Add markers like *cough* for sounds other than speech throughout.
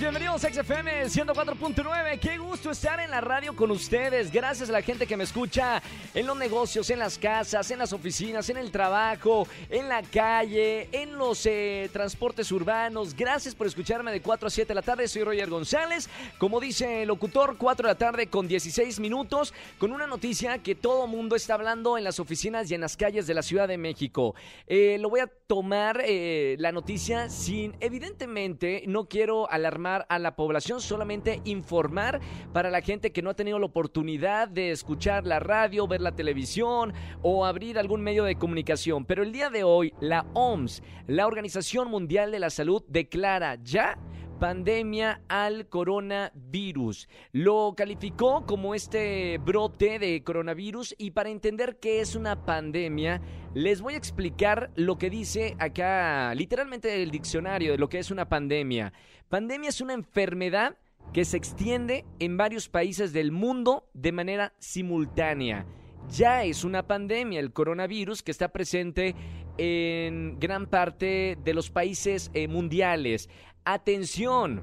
Bienvenidos a XFM 104.9. Qué gusto estar en la radio con ustedes. Gracias a la gente que me escucha en los negocios, en las casas, en las oficinas, en el trabajo, en la calle, en los eh, transportes urbanos. Gracias por escucharme de 4 a 7 de la tarde. Soy Roger González. Como dice el locutor, 4 de la tarde con 16 minutos, con una noticia que todo mundo está hablando en las oficinas y en las calles de la Ciudad de México. Eh, lo voy a tomar eh, la noticia sin, evidentemente, no quiero alarmar a la población, solamente informar para la gente que no ha tenido la oportunidad de escuchar la radio, ver la televisión o abrir algún medio de comunicación. Pero el día de hoy, la OMS, la Organización Mundial de la Salud, declara ya pandemia al coronavirus. Lo calificó como este brote de coronavirus y para entender qué es una pandemia, les voy a explicar lo que dice acá literalmente el diccionario de lo que es una pandemia. Pandemia es una enfermedad que se extiende en varios países del mundo de manera simultánea. Ya es una pandemia el coronavirus que está presente en gran parte de los países eh, mundiales. Atención,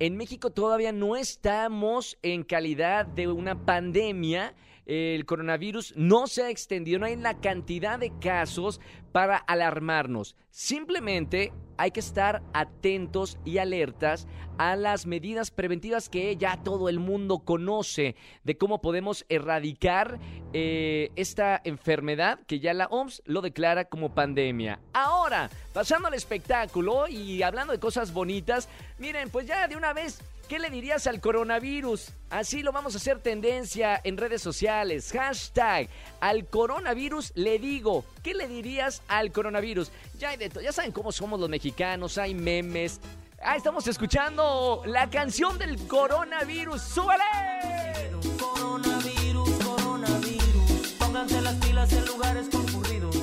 en México todavía no estamos en calidad de una pandemia. El coronavirus no se ha extendido, no hay la cantidad de casos para alarmarnos. Simplemente hay que estar atentos y alertas a las medidas preventivas que ya todo el mundo conoce de cómo podemos erradicar eh, esta enfermedad que ya la OMS lo declara como pandemia. Ahora, pasando al espectáculo y hablando de cosas bonitas, miren, pues ya de una vez ¿Qué le dirías al coronavirus? Así lo vamos a hacer tendencia en redes sociales. Hashtag al coronavirus le digo. ¿Qué le dirías al coronavirus? Ya, hay de ya saben cómo somos los mexicanos, hay memes. Ah, estamos escuchando la canción del coronavirus. ¡Súbele! Coronavirus, coronavirus, pónganse las pilas en lugares concurridos.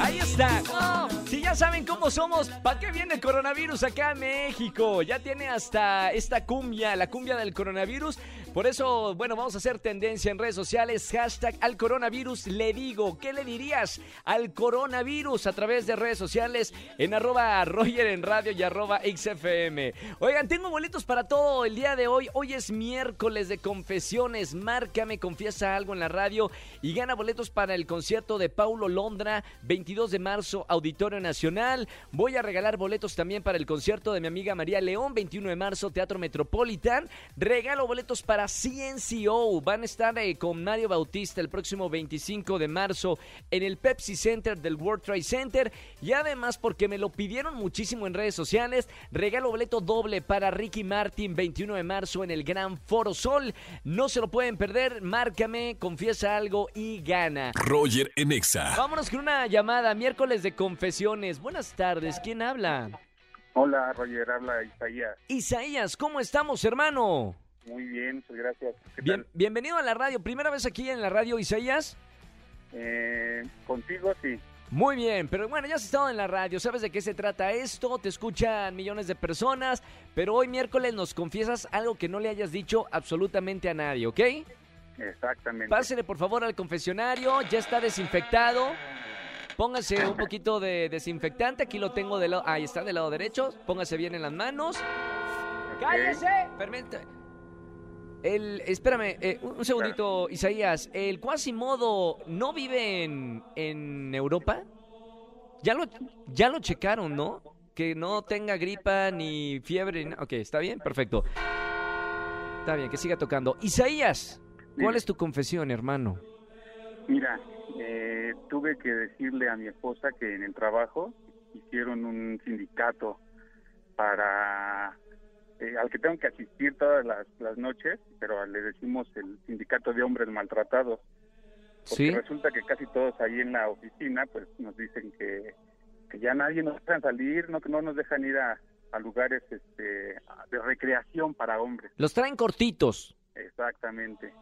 Ahí está. Oh, ya saben cómo somos, ¿para qué viene el coronavirus acá en México? Ya tiene hasta esta cumbia, la cumbia del coronavirus. Por eso, bueno, vamos a hacer tendencia en redes sociales. Hashtag al coronavirus le digo. ¿Qué le dirías al coronavirus a través de redes sociales en arroba Roger en radio y arroba XFM? Oigan, tengo boletos para todo el día de hoy. Hoy es miércoles de confesiones. Márcame, confiesa algo en la radio y gana boletos para el concierto de Paulo Londra, 22 de marzo, Auditorio Nacional. Voy a regalar boletos también para el concierto de mi amiga María León, 21 de marzo, Teatro Metropolitan. Regalo boletos para CNCO. Van a estar eh, con Mario Bautista el próximo 25 de marzo en el Pepsi Center del World Trade Center. Y además, porque me lo pidieron muchísimo en redes sociales, regalo boleto doble para Ricky Martin, 21 de marzo en el Gran Foro Sol. No se lo pueden perder. Márcame, confiesa algo y gana. Roger en Exa. Vámonos con una llamada, miércoles de confesiones. Buenas tardes, ¿quién habla? Hola, Roger, habla Isaías. Isaías, ¿cómo estamos, hermano? Muy bien, muchas gracias. ¿Qué Bien, bienvenido a la radio. ¿Primera vez aquí en la radio, Isaías? Eh, contigo sí. Muy bien, pero bueno, ya has estado en la radio, sabes de qué se trata esto, te escuchan millones de personas, pero hoy miércoles nos confiesas algo que no le hayas dicho absolutamente a nadie, ¿ok? Exactamente. Pásele por favor al confesionario, ya está desinfectado. Póngase un poquito de desinfectante, aquí lo tengo del lado, ahí está, del lado derecho. Póngase bien en las manos. ¡Cállese! Permite. El, espérame, eh, un un segundito, Isaías. ¿El Quasimodo no vive en, en Europa? Ya lo, ya lo checaron, ¿no? Que no tenga gripa ni fiebre. ni Ok, ¿está bien? Perfecto. Está bien, que siga tocando. Isaías, ¿cuál es tu confesión, hermano? Mira, eh, tuve que decirle a mi esposa que en el trabajo hicieron un sindicato para eh, al que tengo que asistir todas las, las noches, pero le decimos el sindicato de hombres maltratados. Porque ¿Sí? resulta que casi todos ahí en la oficina pues nos dicen que, que ya nadie nos dejan salir, no que no nos dejan ir a, a lugares este, de recreación para hombres. Los traen cortitos. Exactamente.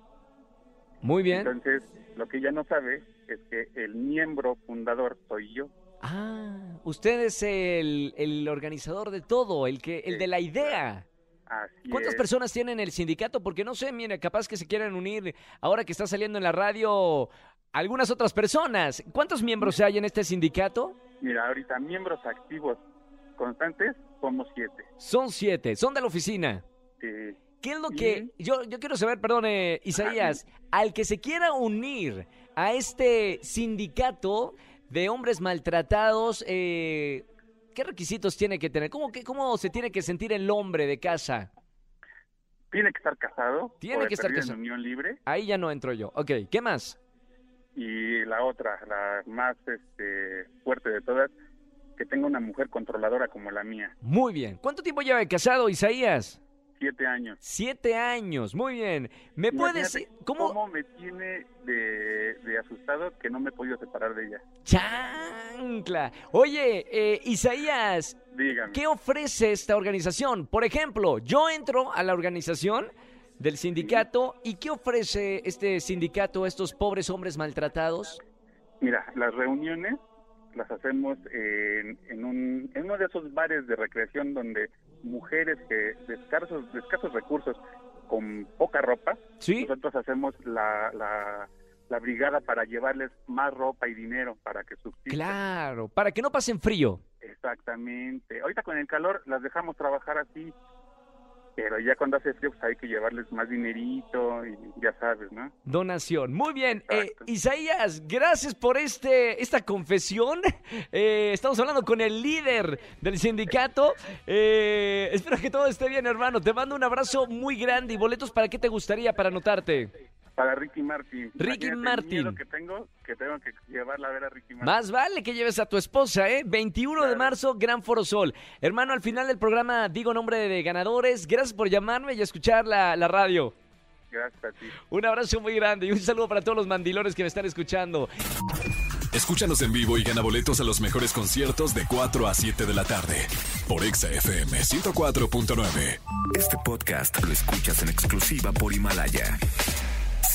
Muy bien. Entonces, lo que ella no sabe es que el miembro fundador soy yo. Ah, usted es el, el organizador de todo, el que el de la idea. Así ¿Cuántas es. personas tienen el sindicato? Porque no sé, mire, capaz que se quieran unir ahora que está saliendo en la radio algunas otras personas. ¿Cuántos miembros hay en este sindicato? Mira, ahorita miembros activos constantes somos siete. Son siete, son de la oficina. Eh, ¿Qué es lo que yo, yo quiero saber, perdón, Isaías, al que se quiera unir a este sindicato de hombres maltratados, eh, ¿qué requisitos tiene que tener? ¿Cómo, que, ¿Cómo se tiene que sentir el hombre de casa? tiene que estar casado. Tiene o que estar casado. En unión libre. Ahí ya no entro yo. Ok, ¿qué más? Y la otra, la más este, fuerte de todas, que tenga una mujer controladora como la mía. Muy bien. ¿Cuánto tiempo lleva de casado, Isaías? Siete años. Siete años, muy bien. ¿Me puedes Imagínate decir cómo? ¿Cómo me tiene de, de asustado que no me he podido separar de ella? Chancla. Oye, eh, Isaías, Dígame. ¿qué ofrece esta organización? Por ejemplo, yo entro a la organización del sindicato y ¿qué ofrece este sindicato a estos pobres hombres maltratados? Mira, las reuniones las hacemos en, en, un, en uno de esos bares de recreación donde mujeres que de escasos, de escasos recursos, con poca ropa, ¿Sí? nosotros hacemos la, la, la brigada para llevarles más ropa y dinero para que subsistan. Claro, para que no pasen frío. Exactamente. Ahorita con el calor las dejamos trabajar así, pero ya cuando hace frío pues hay que llevarles más dinerito y ya sabes, ¿no? Donación. Muy bien. Eh. Isaías, gracias por este, esta confesión. *laughs* Eh, estamos hablando con el líder del sindicato. Eh, espero que todo esté bien, hermano. Te mando un abrazo muy grande. ¿Y boletos para qué te gustaría para anotarte? Para Ricky Martin. Ricky Imagínate el Martin. miedo que tengo, que tengo que llevarla a ver a Ricky Martin. Más vale que lleves a tu esposa, ¿eh? 21 de marzo, Gran Foro Sol. Hermano, al final del programa digo nombre de ganadores. Gracias por llamarme y escuchar la, la radio. Gracias a ti. Un abrazo muy grande y un saludo para todos los mandilones que me están escuchando. Escúchanos en vivo y gana boletos a los mejores conciertos de 4 a 7 de la tarde por Exa FM 104.9. Este podcast lo escuchas en exclusiva por Himalaya.